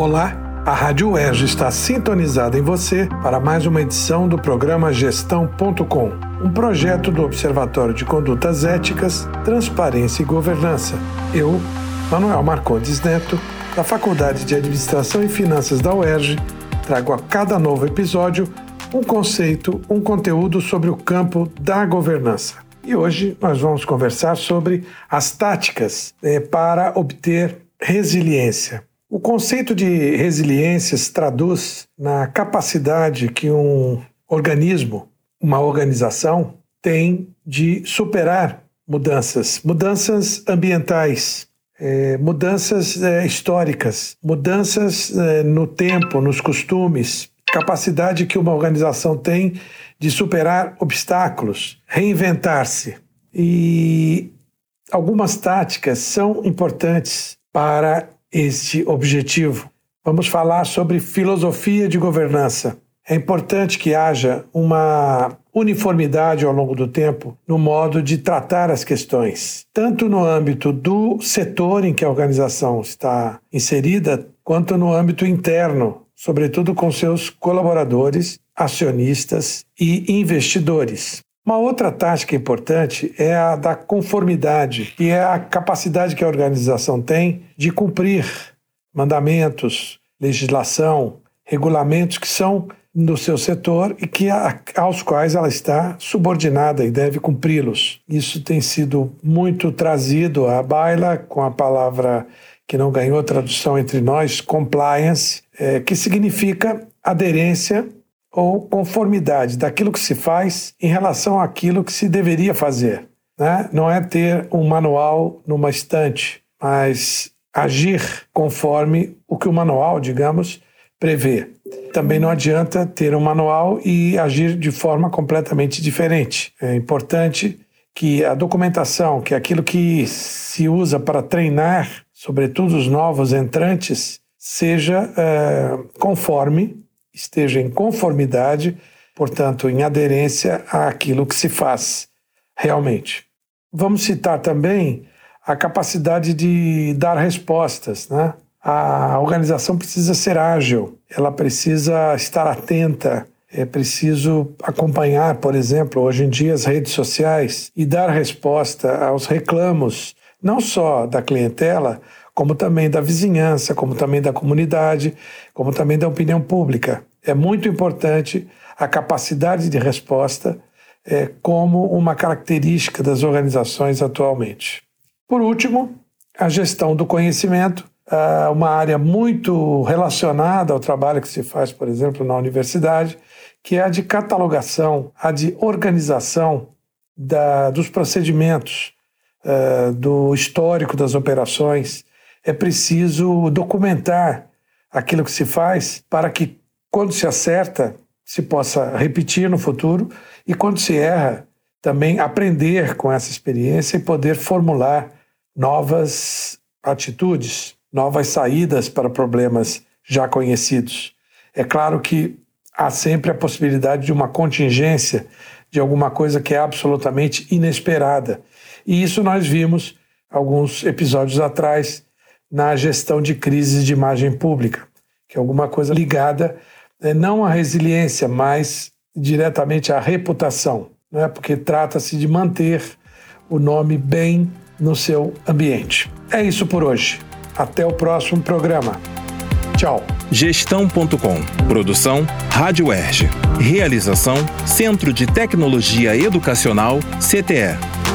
Olá, a Rádio UERJ está sintonizada em você para mais uma edição do programa Gestão.com, um projeto do Observatório de Condutas Éticas, Transparência e Governança. Eu, Manuel Marcondes Neto, da Faculdade de Administração e Finanças da UERJ, trago a cada novo episódio um conceito, um conteúdo sobre o campo da governança. E hoje nós vamos conversar sobre as táticas eh, para obter resiliência. O conceito de resiliência se traduz na capacidade que um organismo, uma organização, tem de superar mudanças, mudanças ambientais, eh, mudanças eh, históricas, mudanças no tempo, nos costumes, capacidade que uma organização tem de superar obstáculos, reinventar-se. E algumas táticas são importantes para este objetivo. Vamos falar sobre filosofia de governança. É importante que haja uma uniformidade ao longo do tempo no modo de tratar as questões, tanto no âmbito do setor em que a organização está inserida, quanto no âmbito interno sobretudo com seus colaboradores, acionistas e investidores. Uma outra tática importante é a da conformidade, que é a capacidade que a organização tem de cumprir mandamentos, legislação, regulamentos que são no seu setor e que aos quais ela está subordinada e deve cumpri-los. Isso tem sido muito trazido à baila com a palavra que não ganhou tradução entre nós, compliance, é, que significa aderência ou conformidade daquilo que se faz em relação àquilo que se deveria fazer. Né? Não é ter um manual numa estante, mas agir conforme o que o manual, digamos, prevê. Também não adianta ter um manual e agir de forma completamente diferente. É importante que a documentação, que aquilo que se usa para treinar sobretudo os novos entrantes, seja é, conforme, esteja em conformidade, portanto, em aderência àquilo que se faz realmente. Vamos citar também a capacidade de dar respostas, né? A organização precisa ser ágil, ela precisa estar atenta, é preciso acompanhar, por exemplo, hoje em dia as redes sociais e dar resposta aos reclamos não só da clientela, como também da vizinhança, como também da comunidade, como também da opinião pública. É muito importante a capacidade de resposta é, como uma característica das organizações atualmente. Por último, a gestão do conhecimento, uma área muito relacionada ao trabalho que se faz, por exemplo, na universidade, que é a de catalogação, a de organização da, dos procedimentos, uh, do histórico das operações. É preciso documentar aquilo que se faz para que, quando se acerta, se possa repetir no futuro e, quando se erra, também aprender com essa experiência e poder formular novas atitudes, novas saídas para problemas já conhecidos. É claro que há sempre a possibilidade de uma contingência de alguma coisa que é absolutamente inesperada e isso nós vimos alguns episódios atrás na gestão de crises de imagem pública, que é alguma coisa ligada não à resiliência, mas diretamente à reputação, é? porque trata-se de manter o nome bem no seu ambiente. É isso por hoje. Até o próximo programa. Tchau. Gestão.com. Produção Rádio Erge. Realização Centro de Tecnologia Educacional CTE.